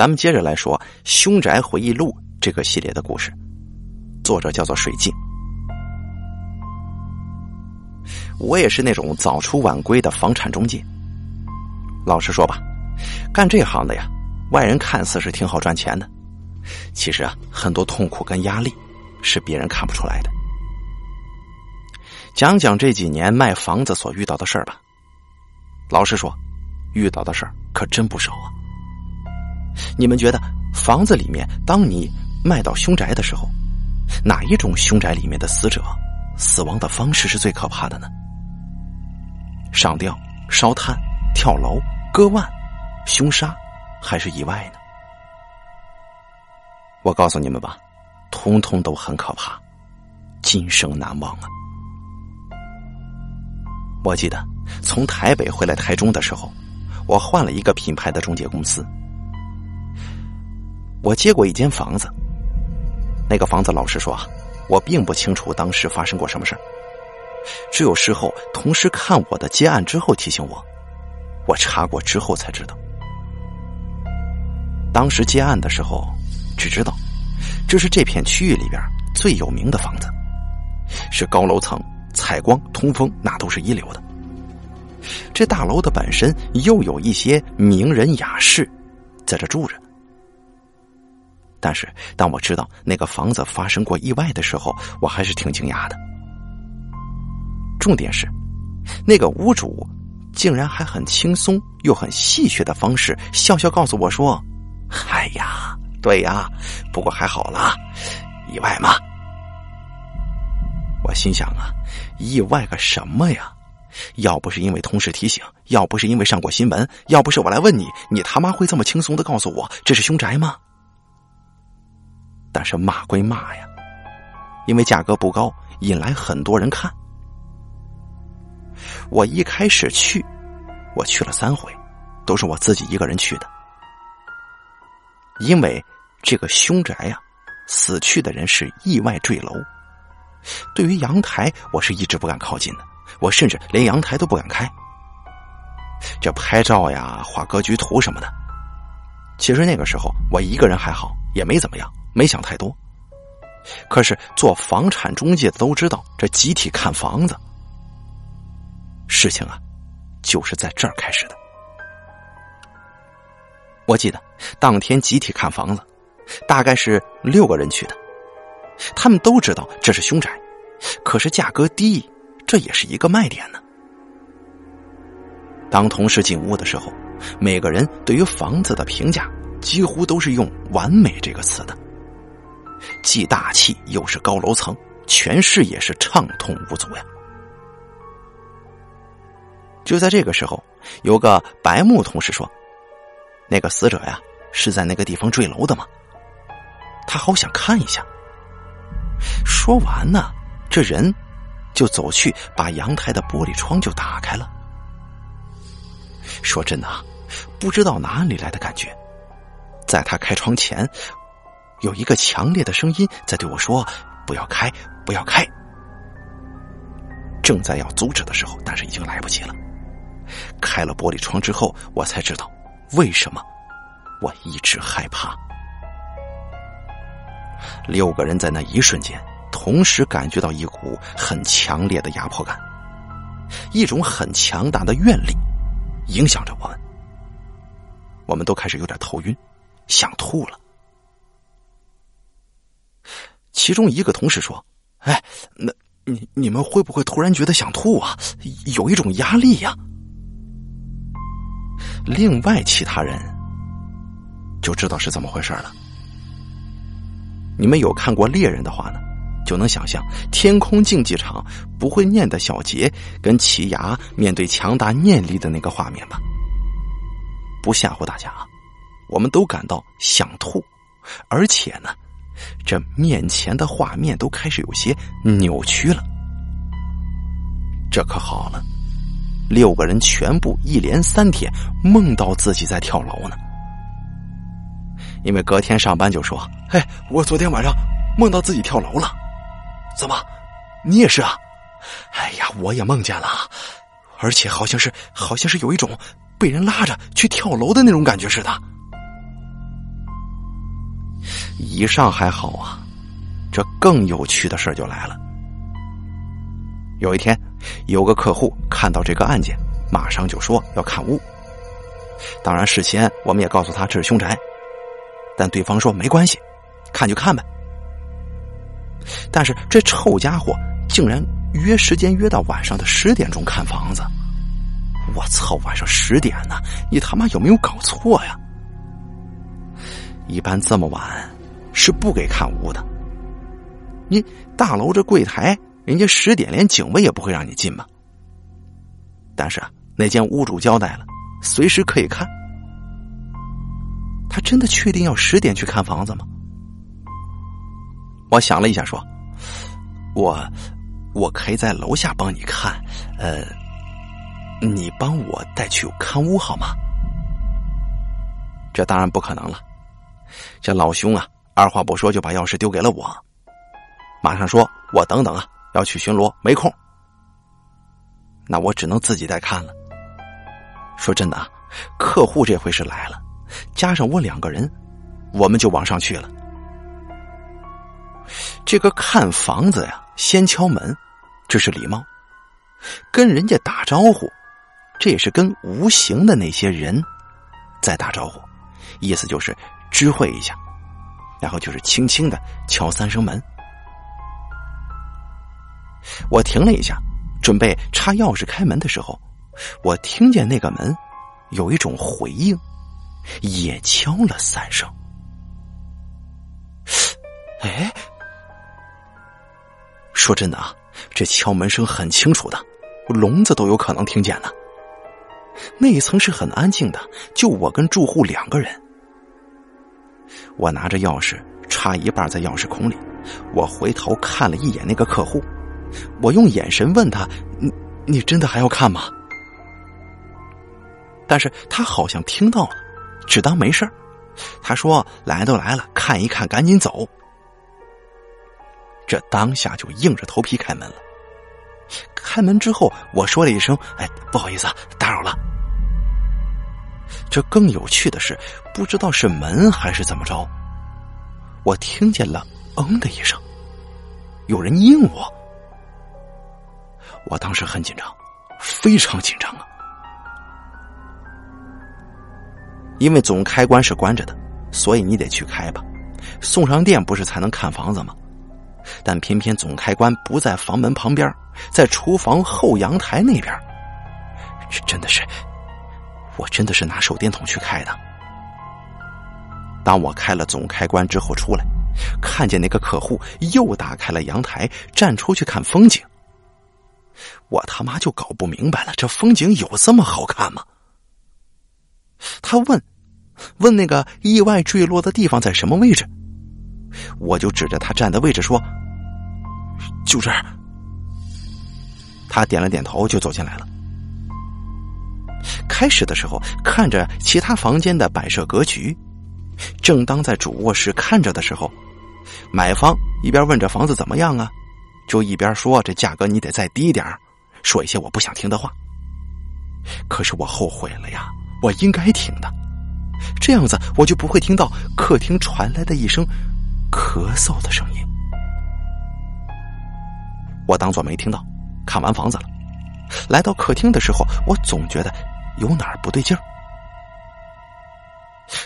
咱们接着来说《凶宅回忆录》这个系列的故事，作者叫做水镜。我也是那种早出晚归的房产中介。老实说吧，干这行的呀，外人看似是挺好赚钱的，其实啊，很多痛苦跟压力是别人看不出来的。讲讲这几年卖房子所遇到的事儿吧。老实说，遇到的事儿可真不少啊。你们觉得房子里面，当你卖到凶宅的时候，哪一种凶宅里面的死者死亡的方式是最可怕的呢？上吊、烧炭、跳楼、割腕、凶杀，还是意外呢？我告诉你们吧，通通都很可怕，今生难忘啊！我记得从台北回来台中的时候，我换了一个品牌的中介公司。我接过一间房子，那个房子老实说啊，我并不清楚当时发生过什么事只有事后同事看我的接案之后提醒我，我查过之后才知道。当时接案的时候，只知道这是这片区域里边最有名的房子，是高楼层，采光通风那都是一流的。这大楼的本身又有一些名人雅士在这住着。但是，当我知道那个房子发生过意外的时候，我还是挺惊讶的。重点是，那个屋主竟然还很轻松又很戏谑的方式，笑笑告诉我说：“哎呀，对呀，不过还好啦，意外嘛。”我心想啊，意外个什么呀？要不是因为同事提醒，要不是因为上过新闻，要不是我来问你，你他妈会这么轻松的告诉我这是凶宅吗？但是骂归骂呀，因为价格不高，引来很多人看。我一开始去，我去了三回，都是我自己一个人去的。因为这个凶宅呀，死去的人是意外坠楼。对于阳台，我是一直不敢靠近的，我甚至连阳台都不敢开。这拍照呀、画格局图什么的，其实那个时候我一个人还好，也没怎么样。没想太多，可是做房产中介的都知道，这集体看房子，事情啊，就是在这儿开始的。我记得当天集体看房子，大概是六个人去的，他们都知道这是凶宅，可是价格低，这也是一个卖点呢。当同事进屋的时候，每个人对于房子的评价几乎都是用“完美”这个词的。既大气又是高楼层，全视野是畅通无阻呀。就在这个时候，有个白木同事说：“那个死者呀，是在那个地方坠楼的吗？”他好想看一下。说完呢，这人就走去把阳台的玻璃窗就打开了。说真的啊，不知道哪里来的感觉，在他开窗前。有一个强烈的声音在对我说：“不要开，不要开。”正在要阻止的时候，但是已经来不及了。开了玻璃窗之后，我才知道为什么我一直害怕。六个人在那一瞬间同时感觉到一股很强烈的压迫感，一种很强大的愿力影响着我们。我们都开始有点头晕，想吐了。其中一个同事说：“哎，那你你们会不会突然觉得想吐啊？有一种压力呀。”另外其他人就知道是怎么回事了。你们有看过猎人的话呢，就能想象天空竞技场不会念的小杰跟奇牙面对强大念力的那个画面吧？不吓唬大家啊，我们都感到想吐，而且呢。这面前的画面都开始有些扭曲了，这可好了，六个人全部一连三天梦到自己在跳楼呢。因为隔天上班就说：“哎，我昨天晚上梦到自己跳楼了。”怎么，你也是啊？哎呀，我也梦见了，而且好像是好像是有一种被人拉着去跳楼的那种感觉似的。以上还好啊，这更有趣的事就来了。有一天，有个客户看到这个案件，马上就说要看屋。当然，事先我们也告诉他这是凶宅，但对方说没关系，看就看呗。但是这臭家伙竟然约时间约到晚上的十点钟看房子，我操！晚上十点呢？你他妈有没有搞错呀？一般这么晚是不给看屋的。你大楼这柜台，人家十点连警卫也不会让你进吧。但是啊，那间屋主交代了，随时可以看。他真的确定要十点去看房子吗？我想了一下，说：“我我可以在楼下帮你看，呃，你帮我带去看屋好吗？”这当然不可能了。这老兄啊，二话不说就把钥匙丢给了我，马上说：“我等等啊，要去巡逻，没空。”那我只能自己带看了。说真的啊，客户这回是来了，加上我两个人，我们就往上去了。这个看房子呀，先敲门，这是礼貌；跟人家打招呼，这也是跟无形的那些人在打招呼，意思就是。知会一下，然后就是轻轻的敲三声门。我停了一下，准备插钥匙开门的时候，我听见那个门有一种回应，也敲了三声。哎，说真的啊，这敲门声很清楚的，聋子都有可能听见呢。那一层是很安静的，就我跟住户两个人。我拿着钥匙插一半在钥匙孔里，我回头看了一眼那个客户，我用眼神问他：“你你真的还要看吗？”但是他好像听到了，只当没事他说：“来都来了，看一看，赶紧走。”这当下就硬着头皮开门了。开门之后，我说了一声：“哎，不好意思，啊打扰了。”这更有趣的是，不知道是门还是怎么着，我听见了“嗯”的一声，有人应我。我当时很紧张，非常紧张啊，因为总开关是关着的，所以你得去开吧。送上电不是才能看房子吗？但偏偏总开关不在房门旁边，在厨房后阳台那边，这真的是。我真的是拿手电筒去开的。当我开了总开关之后出来，看见那个客户又打开了阳台，站出去看风景。我他妈就搞不明白了，这风景有这么好看吗？他问，问那个意外坠落的地方在什么位置？我就指着他站的位置说：“就这儿。”他点了点头，就走进来了。开始的时候，看着其他房间的摆设格局，正当在主卧室看着的时候，买方一边问着房子怎么样啊，就一边说这价格你得再低点说一些我不想听的话。可是我后悔了呀，我应该听的，这样子我就不会听到客厅传来的一声咳嗽的声音。我当做没听到，看完房子了。来到客厅的时候，我总觉得有哪儿不对劲儿。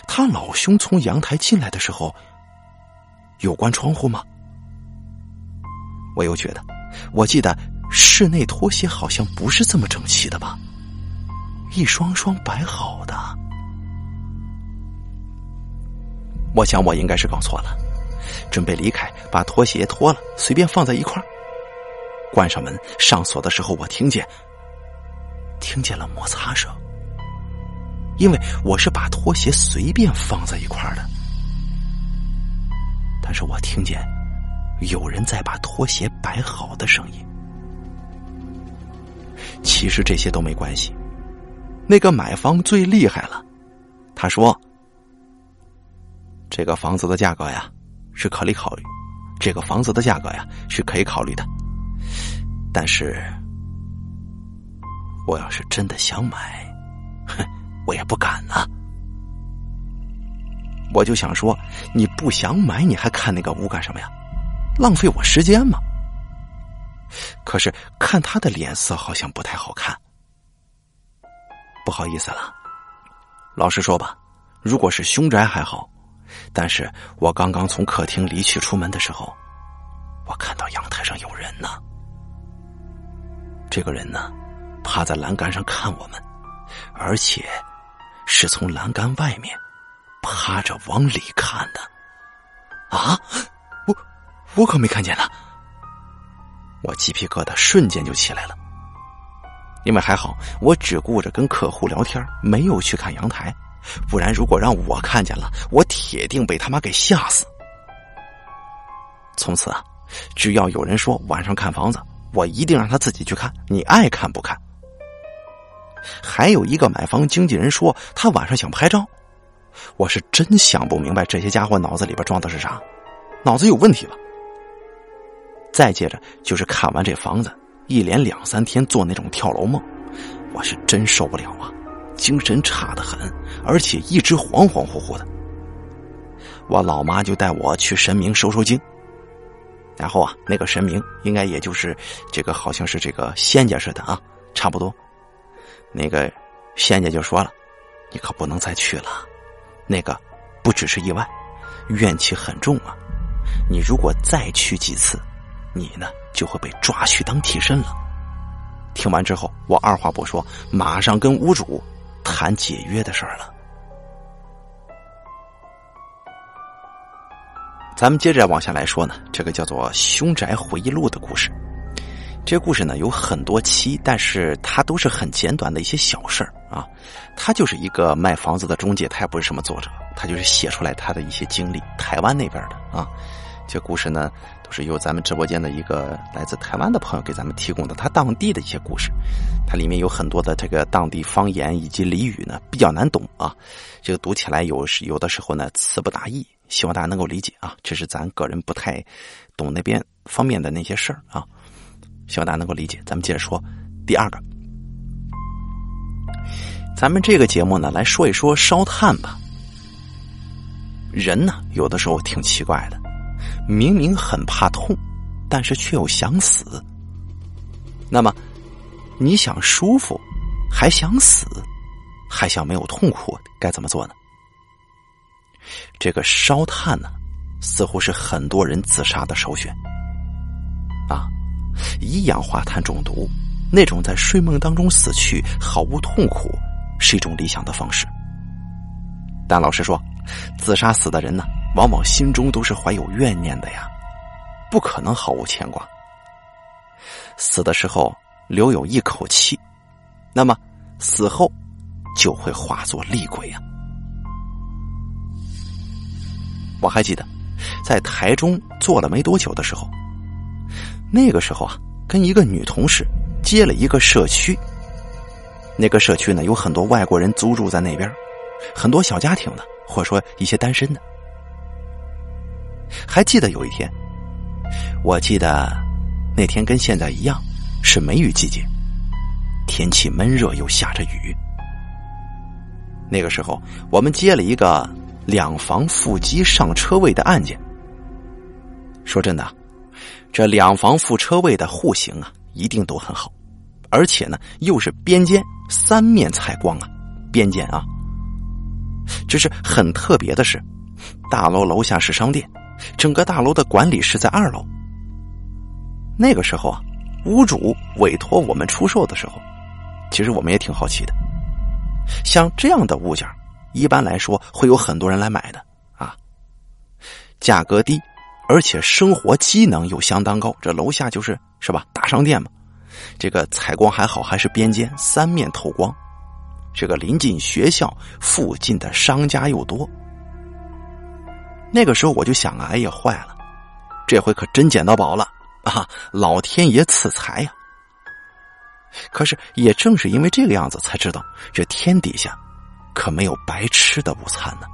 他老兄从阳台进来的时候，有关窗户吗？我又觉得，我记得室内拖鞋好像不是这么整齐的吧，一双双摆好的。我想我应该是搞错了，准备离开，把拖鞋脱了，随便放在一块儿。关上门上锁的时候，我听见听见了摩擦声，因为我是把拖鞋随便放在一块儿的，但是我听见有人在把拖鞋摆好的声音。其实这些都没关系，那个买方最厉害了，他说：“这个房子的价格呀是可以考虑，这个房子的价格呀是可以考虑的。”但是，我要是真的想买，哼，我也不敢呐。我就想说，你不想买，你还看那个屋干什么呀？浪费我时间吗？可是看他的脸色好像不太好看，不好意思了。老实说吧，如果是凶宅还好，但是我刚刚从客厅离去出门的时候，我看到阳台上有人呢。这个人呢，趴在栏杆上看我们，而且是从栏杆外面趴着往里看的。啊，我我可没看见呢。我鸡皮疙瘩瞬间就起来了，因为还好我只顾着跟客户聊天，没有去看阳台，不然如果让我看见了，我铁定被他妈给吓死。从此啊，只要有人说晚上看房子，我一定让他自己去看，你爱看不看。还有一个买房经纪人说他晚上想拍照，我是真想不明白这些家伙脑子里边装的是啥，脑子有问题吧？再接着就是看完这房子，一连两三天做那种跳楼梦，我是真受不了啊，精神差的很，而且一直恍恍惚惚的。我老妈就带我去神明收收经，然后啊，那个神明应该也就是这个，好像是这个仙家似的啊，差不多。那个仙家就说了：“你可不能再去了，那个不只是意外，怨气很重啊，你如果再去几次。”你呢就会被抓去当替身了。听完之后，我二话不说，马上跟屋主谈解约的事儿了。咱们接着往下来说呢，这个叫做《凶宅回忆录》的故事。这故事呢有很多期，但是它都是很简短的一些小事儿啊。他就是一个卖房子的中介，他也不是什么作者，他就是写出来他的一些经历，台湾那边的啊。这故事呢，都是由咱们直播间的一个来自台湾的朋友给咱们提供的，他当地的一些故事，它里面有很多的这个当地方言以及俚语呢，比较难懂啊。这个读起来有时有的时候呢词不达意，希望大家能够理解啊。这是咱个人不太懂那边方面的那些事儿啊，希望大家能够理解。咱们接着说第二个，咱们这个节目呢来说一说烧炭吧。人呢有的时候挺奇怪的。明明很怕痛，但是却又想死。那么，你想舒服，还想死，还想没有痛苦，该怎么做呢？这个烧炭呢，似乎是很多人自杀的首选。啊，一氧化碳中毒，那种在睡梦当中死去毫无痛苦，是一种理想的方式。但老实说，自杀死的人呢？往往心中都是怀有怨念的呀，不可能毫无牵挂。死的时候留有一口气，那么死后就会化作厉鬼呀。我还记得，在台中做了没多久的时候，那个时候啊，跟一个女同事接了一个社区。那个社区呢，有很多外国人租住在那边，很多小家庭的，或者说一些单身的。还记得有一天，我记得那天跟现在一样，是梅雨季节，天气闷热又下着雨。那个时候，我们接了一个两房腹机上车位的案件。说真的，这两房副车位的户型啊，一定都很好，而且呢，又是边间三面采光啊，边间啊。只是很特别的是，大楼楼下是商店。整个大楼的管理是在二楼。那个时候啊，屋主委托我们出售的时候，其实我们也挺好奇的。像这样的物件，一般来说会有很多人来买的啊。价格低，而且生活机能又相当高。这楼下就是是吧？大商店嘛，这个采光还好，还是边间三面透光。这个临近学校，附近的商家又多。那个时候我就想啊，哎呀，坏了，这回可真捡到宝了啊！老天爷赐财呀！可是也正是因为这个样子，才知道这天底下可没有白吃的午餐呢。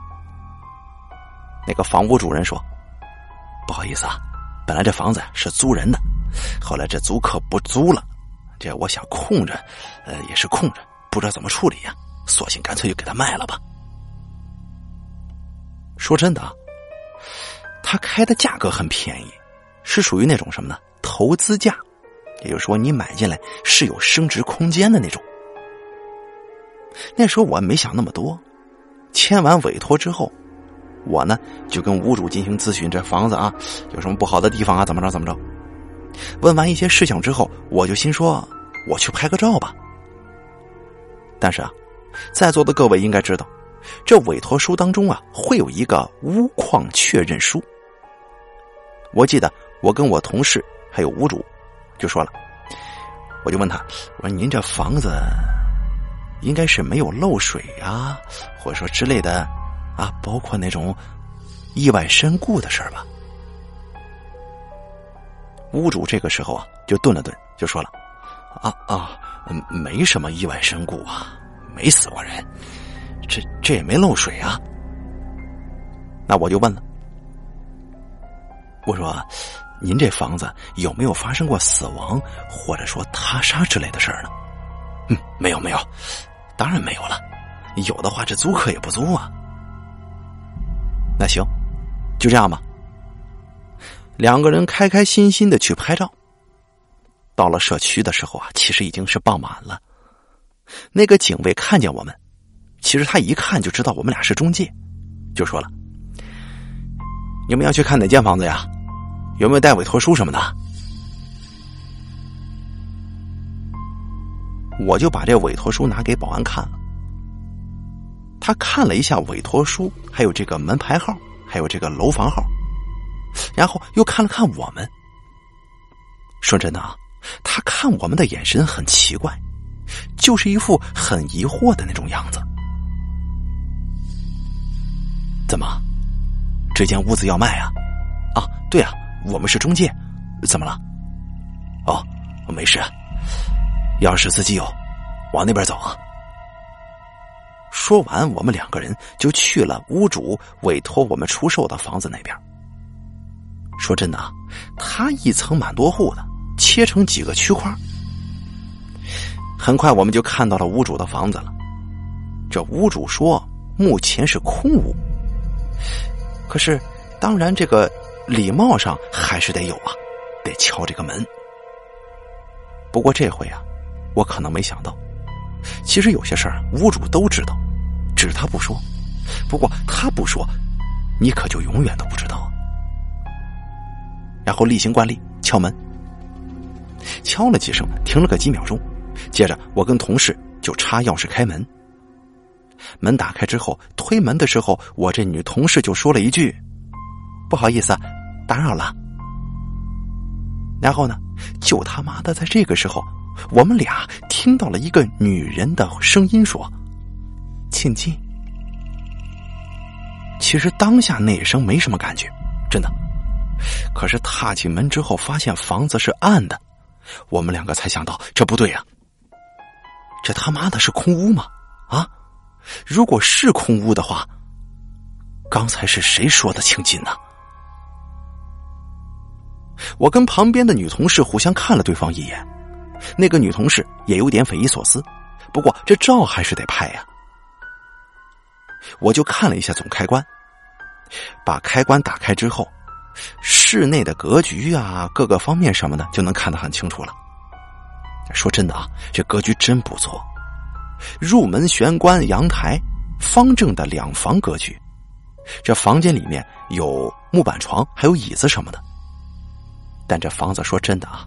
那个房屋主人说：“不好意思啊，本来这房子是租人的，后来这租客不租了，这我想空着，呃，也是空着，不知道怎么处理呀，索性干脆就给他卖了吧。”说真的啊，他开的价格很便宜，是属于那种什么呢？投资价，也就是说你买进来是有升值空间的那种。那时候我没想那么多，签完委托之后，我呢就跟屋主进行咨询，这房子啊有什么不好的地方啊？怎么着怎么着？问完一些事项之后，我就心说，我去拍个照吧。但是啊，在座的各位应该知道，这委托书当中啊会有一个屋况确认书。我记得我跟我同事还有屋主就说了，我就问他，我说您这房子。应该是没有漏水啊，或者说之类的，啊，包括那种意外身故的事儿吧。屋主这个时候啊，就顿了顿，就说了：“啊啊，没什么意外身故啊，没死过人，这这也没漏水啊。”那我就问了，我说：“您这房子有没有发生过死亡或者说他杀之类的事儿呢？”嗯，没有，没有。当然没有了，有的话这租客也不租啊。那行，就这样吧。两个人开开心心的去拍照。到了社区的时候啊，其实已经是傍晚了。那个警卫看见我们，其实他一看就知道我们俩是中介，就说了：“你们要去看哪间房子呀？有没有带委托书什么的？”我就把这委托书拿给保安看了，他看了一下委托书，还有这个门牌号，还有这个楼房号，然后又看了看我们。说真的啊，他看我们的眼神很奇怪，就是一副很疑惑的那种样子。怎么，这间屋子要卖啊？啊，对啊，我们是中介，怎么了？哦，没事。钥匙自己有，往那边走啊！说完，我们两个人就去了屋主委托我们出售的房子那边。说真的啊，他一层蛮多户的，切成几个区块。很快，我们就看到了屋主的房子了。这屋主说，目前是空屋。可是，当然，这个礼貌上还是得有啊，得敲这个门。不过这回啊。我可能没想到，其实有些事儿屋主都知道，只是他不说。不过他不说，你可就永远都不知道。然后例行惯例敲门，敲了几声，停了个几秒钟，接着我跟同事就插钥匙开门。门打开之后，推门的时候，我这女同事就说了一句：“不好意思，打扰了。”然后呢，就他妈的在这个时候。我们俩听到了一个女人的声音说：“请进。”其实当下那一声没什么感觉，真的。可是踏进门之后，发现房子是暗的，我们两个才想到这不对呀。这他妈的是空屋吗？啊！如果是空屋的话，刚才是谁说的请进呢？我跟旁边的女同事互相看了对方一眼。那个女同事也有点匪夷所思，不过这照还是得拍呀。我就看了一下总开关，把开关打开之后，室内的格局啊，各个方面什么的就能看得很清楚了。说真的啊，这格局真不错，入门玄关、阳台，方正的两房格局。这房间里面有木板床，还有椅子什么的。但这房子说真的啊。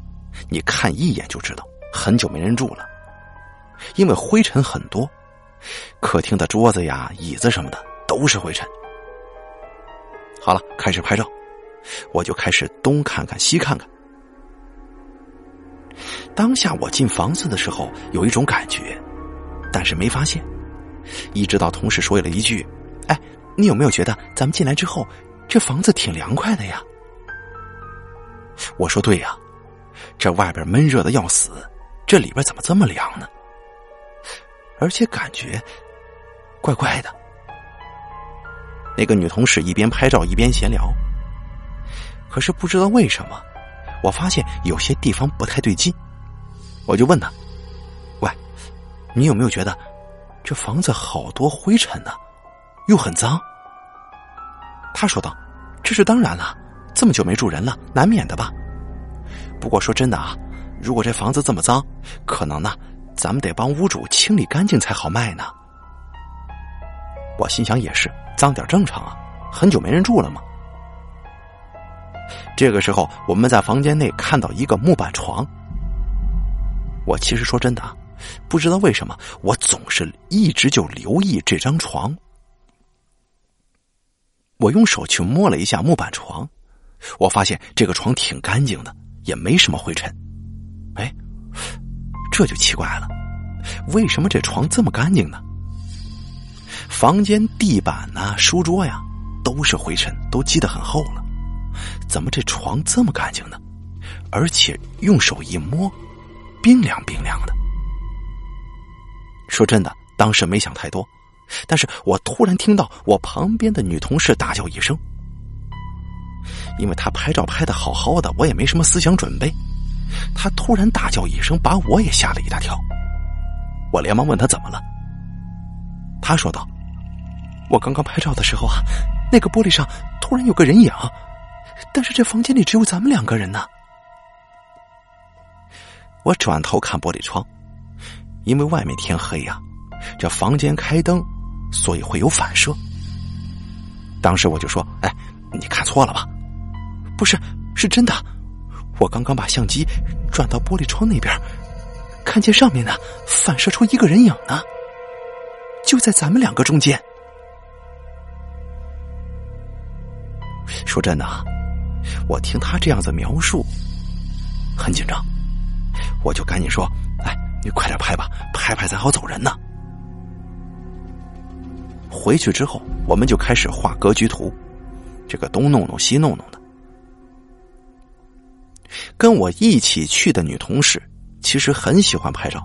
你看一眼就知道，很久没人住了，因为灰尘很多，客厅的桌子呀、椅子什么的都是灰尘。好了，开始拍照，我就开始东看看西看看。当下我进房子的时候有一种感觉，但是没发现，一直到同事说了一句：“哎，你有没有觉得咱们进来之后，这房子挺凉快的呀？”我说：“对呀。”这外边闷热的要死，这里边怎么这么凉呢？而且感觉怪怪的。那个女同事一边拍照一边闲聊，可是不知道为什么，我发现有些地方不太对劲。我就问她：“喂，你有没有觉得这房子好多灰尘呢？又很脏？”他说道：“这是当然了，这么久没住人了，难免的吧。不过说真的啊，如果这房子这么脏，可能呢，咱们得帮屋主清理干净才好卖呢。”我心想也是，脏点正常啊，很久没人住了嘛。这个时候，我们在房间内看到一个木板床。我其实说真的啊，不知道为什么，我总是一直就留意这张床。我用手去摸了一下木板床，我发现这个床挺干净的，也没什么灰尘。哎，这就奇怪了，为什么这床这么干净呢？房间地板呐、书桌呀，都是灰尘，都积得很厚了。怎么这床这么干净呢？而且用手一摸，冰凉冰凉的。说真的，当时没想太多，但是我突然听到我旁边的女同事大叫一声，因为他拍照拍的好好的，我也没什么思想准备。他突然大叫一声，把我也吓了一大跳。我连忙问他怎么了，他说道：“我刚刚拍照的时候啊，那个玻璃上突然有个人影。”但是这房间里只有咱们两个人呢。我转头看玻璃窗，因为外面天黑呀，这房间开灯，所以会有反射。当时我就说：“哎，你看错了吧？不是，是真的。我刚刚把相机转到玻璃窗那边，看见上面呢反射出一个人影呢，就在咱们两个中间。说真的啊。”我听他这样子描述，很紧张，我就赶紧说：“哎，你快点拍吧，拍拍咱好走人呢。”回去之后，我们就开始画格局图，这个东弄弄西弄弄的。跟我一起去的女同事其实很喜欢拍照，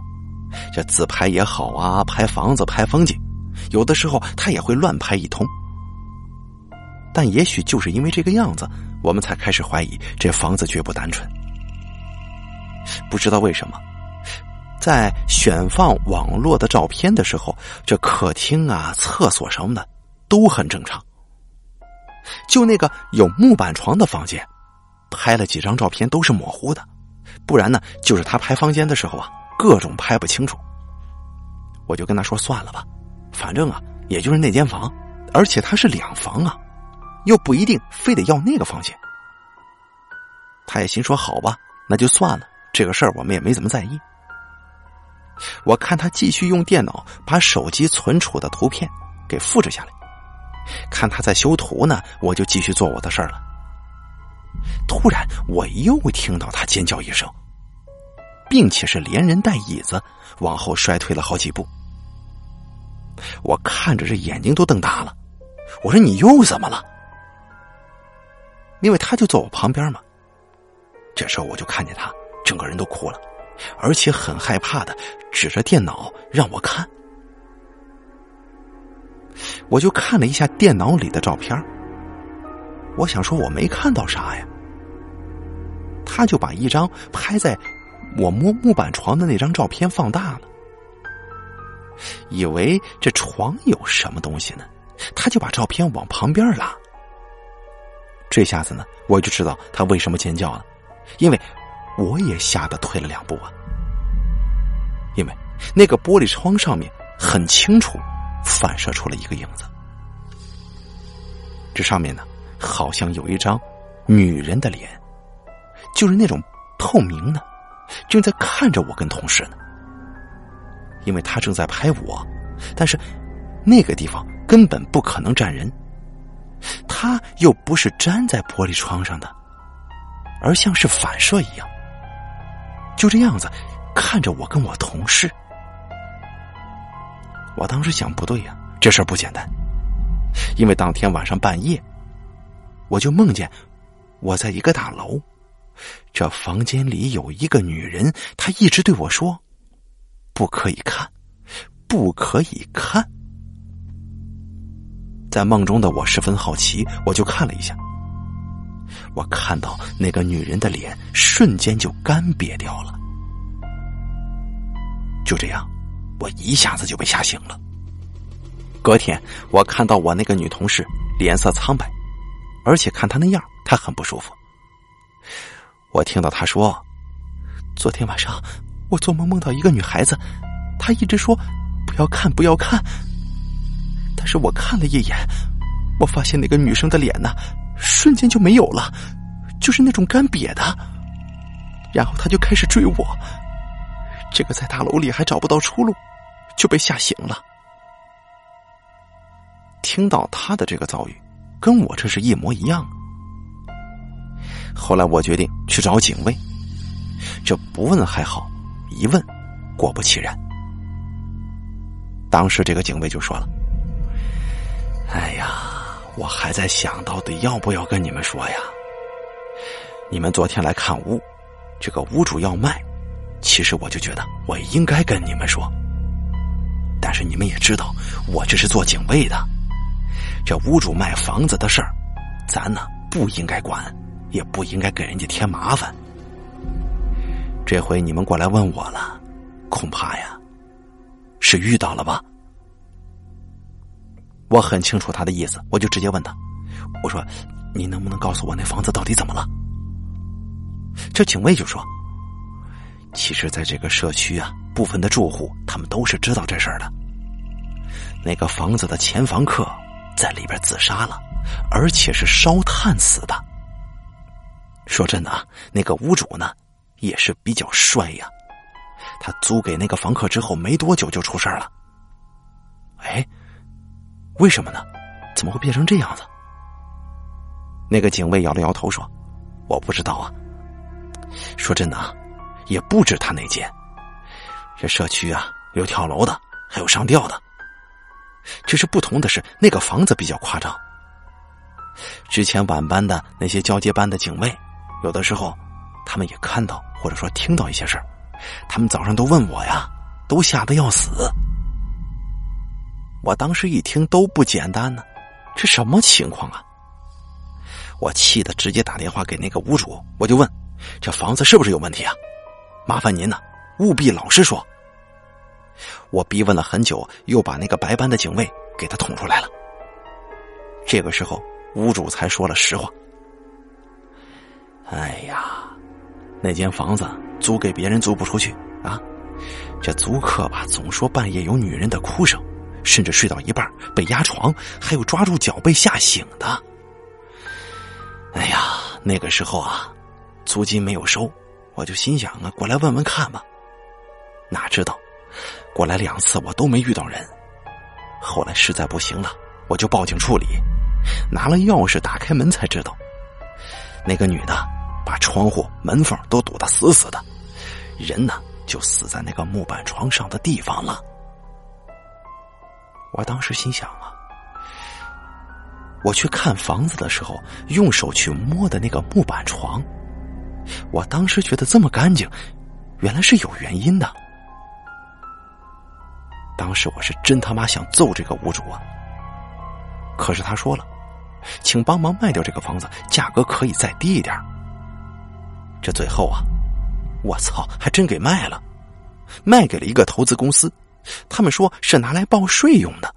这自拍也好啊，拍房子、拍风景，有的时候她也会乱拍一通。但也许就是因为这个样子。我们才开始怀疑这房子绝不单纯。不知道为什么，在选放网络的照片的时候，这客厅啊、厕所什么的都很正常。就那个有木板床的房间，拍了几张照片都是模糊的，不然呢，就是他拍房间的时候啊，各种拍不清楚。我就跟他说算了吧，反正啊，也就是那间房，而且他是两房啊。又不一定非得要那个房间，他也心说好吧，那就算了，这个事儿我们也没怎么在意。我看他继续用电脑把手机存储的图片给复制下来，看他在修图呢，我就继续做我的事儿了。突然，我又听到他尖叫一声，并且是连人带椅子往后衰退了好几步。我看着这眼睛都瞪大了，我说：“你又怎么了？”因为他就坐我旁边嘛，这时候我就看见他整个人都哭了，而且很害怕的指着电脑让我看。我就看了一下电脑里的照片，我想说我没看到啥呀。他就把一张拍在我摸木板床的那张照片放大了，以为这床有什么东西呢，他就把照片往旁边拉。这下子呢，我就知道他为什么尖叫了，因为我也吓得退了两步啊。因为那个玻璃窗上面很清楚反射出了一个影子，这上面呢好像有一张女人的脸，就是那种透明的，正在看着我跟同事呢。因为他正在拍我，但是那个地方根本不可能站人。他又不是粘在玻璃窗上的，而像是反射一样，就这样子看着我跟我同事。我当时想，不对呀，这事儿不简单，因为当天晚上半夜，我就梦见我在一个大楼，这房间里有一个女人，她一直对我说：“不可以看，不可以看。”在梦中的我十分好奇，我就看了一下。我看到那个女人的脸瞬间就干瘪掉了。就这样，我一下子就被吓醒了。隔天，我看到我那个女同事脸色苍白，而且看他那样，他很不舒服。我听到他说：“昨天晚上我做梦梦到一个女孩子，她一直说不要看，不要看。但是我看了一眼，我发现那个女生的脸呢，瞬间就没有了，就是那种干瘪的。然后她就开始追我，这个在大楼里还找不到出路，就被吓醒了。听到他的这个遭遇，跟我这是一模一样。”后来我决定去找警卫，这不问还好，一问，果不其然。当时这个警卫就说了：“哎呀，我还在想到底要不要跟你们说呀。你们昨天来看屋，这个屋主要卖，其实我就觉得我应该跟你们说。但是你们也知道，我这是做警卫的，这屋主卖房子的事儿，咱呢不应该管。”也不应该给人家添麻烦。这回你们过来问我了，恐怕呀，是遇到了吧？我很清楚他的意思，我就直接问他：“我说，你能不能告诉我那房子到底怎么了？”这警卫就说：“其实，在这个社区啊，部分的住户他们都是知道这事儿的。那个房子的前房客在里边自杀了，而且是烧炭死的。”说真的啊，那个屋主呢，也是比较帅呀。他租给那个房客之后没多久就出事了。哎，为什么呢？怎么会变成这样子？那个警卫摇了摇头说：“我不知道啊。说真的啊，也不止他那间。这社区啊，有跳楼的，还有上吊的。只是不同的是，那个房子比较夸张。之前晚班的那些交接班的警卫。”有的时候，他们也看到或者说听到一些事儿，他们早上都问我呀，都吓得要死。我当时一听都不简单呢，这什么情况啊？我气得直接打电话给那个屋主，我就问，这房子是不是有问题啊？麻烦您呢，务必老实说。我逼问了很久，又把那个白班的警卫给他捅出来了。这个时候，屋主才说了实话。哎呀，那间房子租给别人租不出去啊！这租客吧，总说半夜有女人的哭声，甚至睡到一半被压床，还有抓住脚被吓醒的。哎呀，那个时候啊，租金没有收，我就心想啊，过来问问看吧。哪知道，过来两次我都没遇到人。后来实在不行了，我就报警处理，拿了钥匙打开门才知道，那个女的。把窗户、门缝都堵得死死的，人呢就死在那个木板床上的地方了。我当时心想啊，我去看房子的时候，用手去摸的那个木板床，我当时觉得这么干净，原来是有原因的。当时我是真他妈想揍这个屋主啊！可是他说了，请帮忙卖掉这个房子，价格可以再低一点。这最后啊，我操，还真给卖了，卖给了一个投资公司，他们说是拿来报税用的。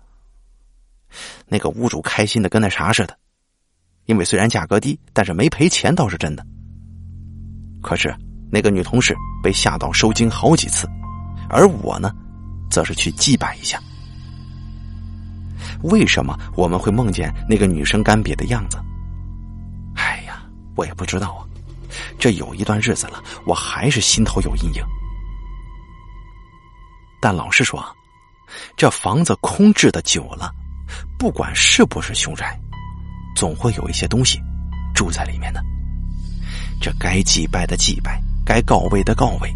那个屋主开心的跟那啥似的，因为虽然价格低，但是没赔钱倒是真的。可是那个女同事被吓到收惊好几次，而我呢，则是去祭拜一下。为什么我们会梦见那个女生干瘪的样子？哎呀，我也不知道啊。这有一段日子了，我还是心头有阴影。但老实说，这房子空置的久了，不管是不是凶宅，总会有一些东西住在里面的。这该祭拜的祭拜，该告慰的告慰。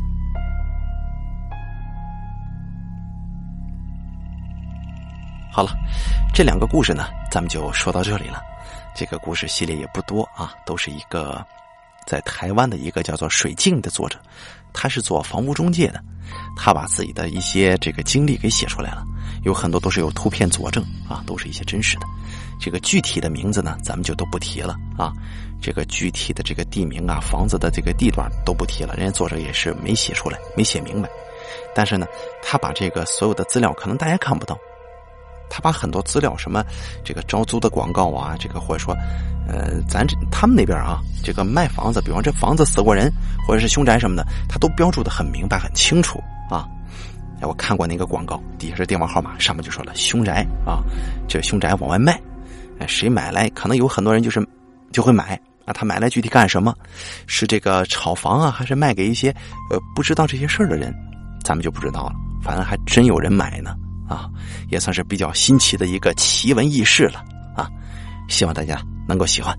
好了，这两个故事呢，咱们就说到这里了。这个故事系列也不多啊，都是一个。在台湾的一个叫做水镜的作者，他是做房屋中介的，他把自己的一些这个经历给写出来了，有很多都是有图片佐证啊，都是一些真实的。这个具体的名字呢，咱们就都不提了啊。这个具体的这个地名啊，房子的这个地段都不提了，人家作者也是没写出来，没写明白。但是呢，他把这个所有的资料，可能大家看不到，他把很多资料，什么这个招租的广告啊，这个或者说。呃，咱这他们那边啊，这个卖房子，比方这房子死过人，或者是凶宅什么的，他都标注的很明白、很清楚啊。我看过那个广告，底下是电话号码，上面就说了凶宅啊，这凶宅往外卖，哎，谁买来？可能有很多人就是就会买啊。他买来具体干什么？是这个炒房啊，还是卖给一些呃不知道这些事儿的人？咱们就不知道了。反正还真有人买呢啊，也算是比较新奇的一个奇闻异事了啊。希望大家能够喜欢。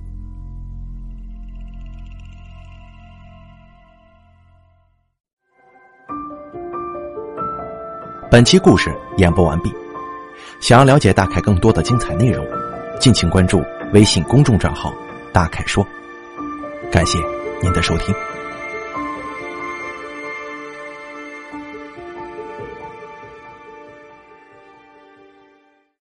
本期故事演播完毕。想要了解大凯更多的精彩内容，敬请关注微信公众账号“大凯说”。感谢您的收听。